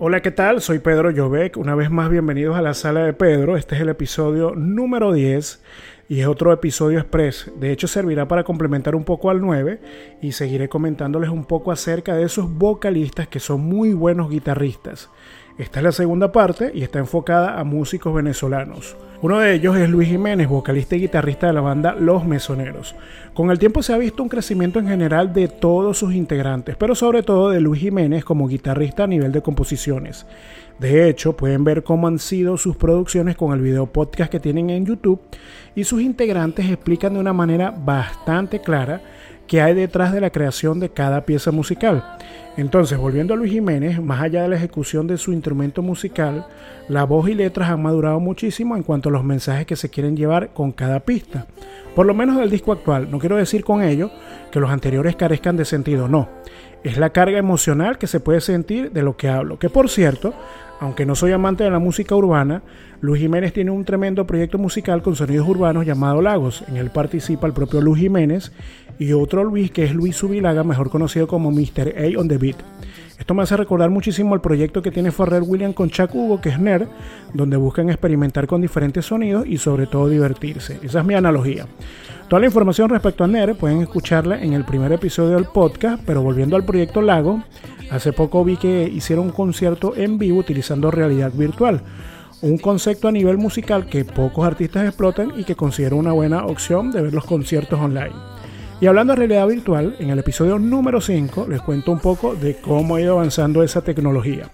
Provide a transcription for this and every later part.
Hola, ¿qué tal? Soy Pedro Jovec. Una vez más, bienvenidos a la sala de Pedro. Este es el episodio número 10 y es otro episodio express. De hecho, servirá para complementar un poco al 9 y seguiré comentándoles un poco acerca de esos vocalistas que son muy buenos guitarristas. Esta es la segunda parte y está enfocada a músicos venezolanos. Uno de ellos es Luis Jiménez, vocalista y guitarrista de la banda Los Mesoneros. Con el tiempo se ha visto un crecimiento en general de todos sus integrantes, pero sobre todo de Luis Jiménez como guitarrista a nivel de composiciones. De hecho, pueden ver cómo han sido sus producciones con el video podcast que tienen en YouTube y sus integrantes explican de una manera bastante clara qué hay detrás de la creación de cada pieza musical. Entonces, volviendo a Luis Jiménez, más allá de la ejecución de su instrumento musical, la voz y letras han madurado muchísimo en cuanto a los mensajes que se quieren llevar con cada pista. Por lo menos del disco actual. No quiero decir con ello que los anteriores carezcan de sentido, no. Es la carga emocional que se puede sentir de lo que hablo. Que por cierto, aunque no soy amante de la música urbana, Luis Jiménez tiene un tremendo proyecto musical con sonidos urbanos llamado Lagos. En él participa el propio Luis Jiménez y otro Luis que es Luis Subilaga, mejor conocido como Mr. A on the Beat. Esto me hace recordar muchísimo el proyecto que tiene Ferrer William con Chuck Hugo, que es Nerd, donde buscan experimentar con diferentes sonidos y sobre todo divertirse. Esa es mi analogía. Toda la información respecto a Nerd pueden escucharla en el primer episodio del podcast, pero volviendo al proyecto Lago, hace poco vi que hicieron un concierto en vivo utilizando realidad virtual. Un concepto a nivel musical que pocos artistas explotan y que considero una buena opción de ver los conciertos online. Y hablando de realidad virtual, en el episodio número 5 les cuento un poco de cómo ha ido avanzando esa tecnología.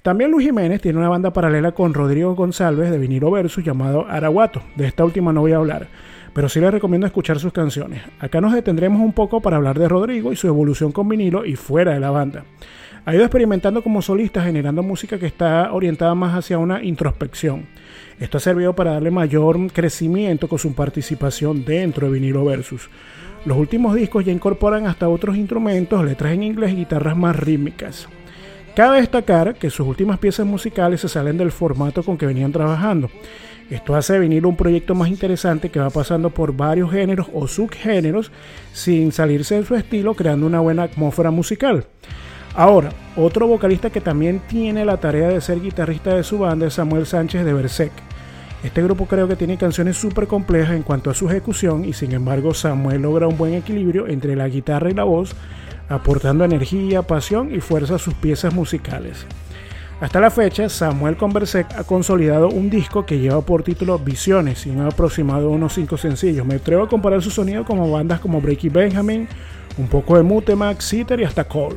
También Luis Jiménez tiene una banda paralela con Rodrigo González de Vinilo Versus llamado Araguato. De esta última no voy a hablar, pero sí les recomiendo escuchar sus canciones. Acá nos detendremos un poco para hablar de Rodrigo y su evolución con vinilo y fuera de la banda. Ha ido experimentando como solista generando música que está orientada más hacia una introspección. Esto ha servido para darle mayor crecimiento con su participación dentro de Vinilo Versus. Los últimos discos ya incorporan hasta otros instrumentos, letras en inglés y guitarras más rítmicas. Cabe destacar que sus últimas piezas musicales se salen del formato con que venían trabajando. Esto hace venir un proyecto más interesante que va pasando por varios géneros o subgéneros sin salirse de su estilo, creando una buena atmósfera musical. Ahora, otro vocalista que también tiene la tarea de ser guitarrista de su banda es Samuel Sánchez de Berserk. Este grupo creo que tiene canciones súper complejas en cuanto a su ejecución y sin embargo Samuel logra un buen equilibrio entre la guitarra y la voz, aportando energía, pasión y fuerza a sus piezas musicales. Hasta la fecha, Samuel Conversec ha consolidado un disco que lleva por título Visiones y un aproximado de unos 5 sencillos. Me atrevo a comparar su sonido como bandas como Breaky Benjamin, un poco de Mutemax, Sitter y hasta Cole.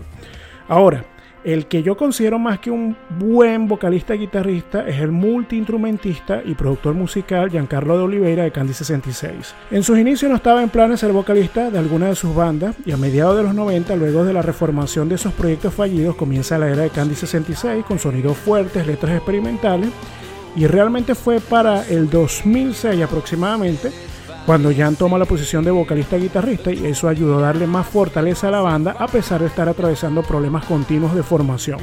Ahora, el que yo considero más que un buen vocalista y guitarrista es el multiinstrumentista y productor musical Giancarlo de Oliveira de Candy 66. En sus inicios no estaba en planes ser vocalista de alguna de sus bandas y a mediados de los 90, luego de la reformación de esos proyectos fallidos, comienza la era de Candy 66 con sonidos fuertes, letras experimentales y realmente fue para el 2006 aproximadamente cuando Jan toma la posición de vocalista guitarrista y eso ayudó a darle más fortaleza a la banda a pesar de estar atravesando problemas continuos de formación.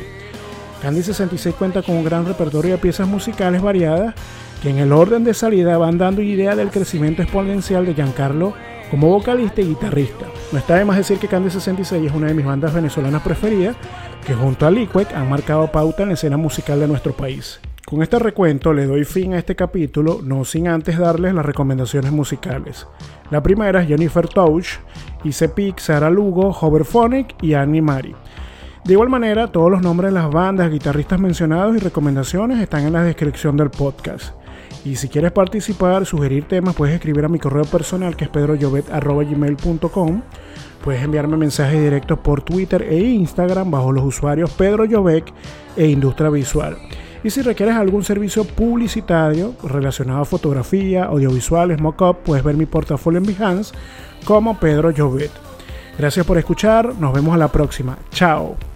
Candy 66 cuenta con un gran repertorio de piezas musicales variadas que en el orden de salida van dando idea del crecimiento exponencial de Giancarlo como vocalista y guitarrista. No está de más decir que Candy 66 es una de mis bandas venezolanas preferidas que junto a Liquid han marcado pauta en la escena musical de nuestro país. Con este recuento le doy fin a este capítulo, no sin antes darles las recomendaciones musicales. La primera es Jennifer Touch, Ice Sara Lugo, Hoverphonic y Annie Mari. De igual manera, todos los nombres de las bandas, guitarristas mencionados y recomendaciones están en la descripción del podcast. Y si quieres participar, sugerir temas, puedes escribir a mi correo personal que es pedroyovet.gmail.com Puedes enviarme mensajes directos por Twitter e Instagram bajo los usuarios Pedro e Industria Visual. Y si requieres algún servicio publicitario relacionado a fotografía, audiovisuales, mock-up, puedes ver mi portafolio en Behance como Pedro Jovet. Gracias por escuchar, nos vemos a la próxima. Chao.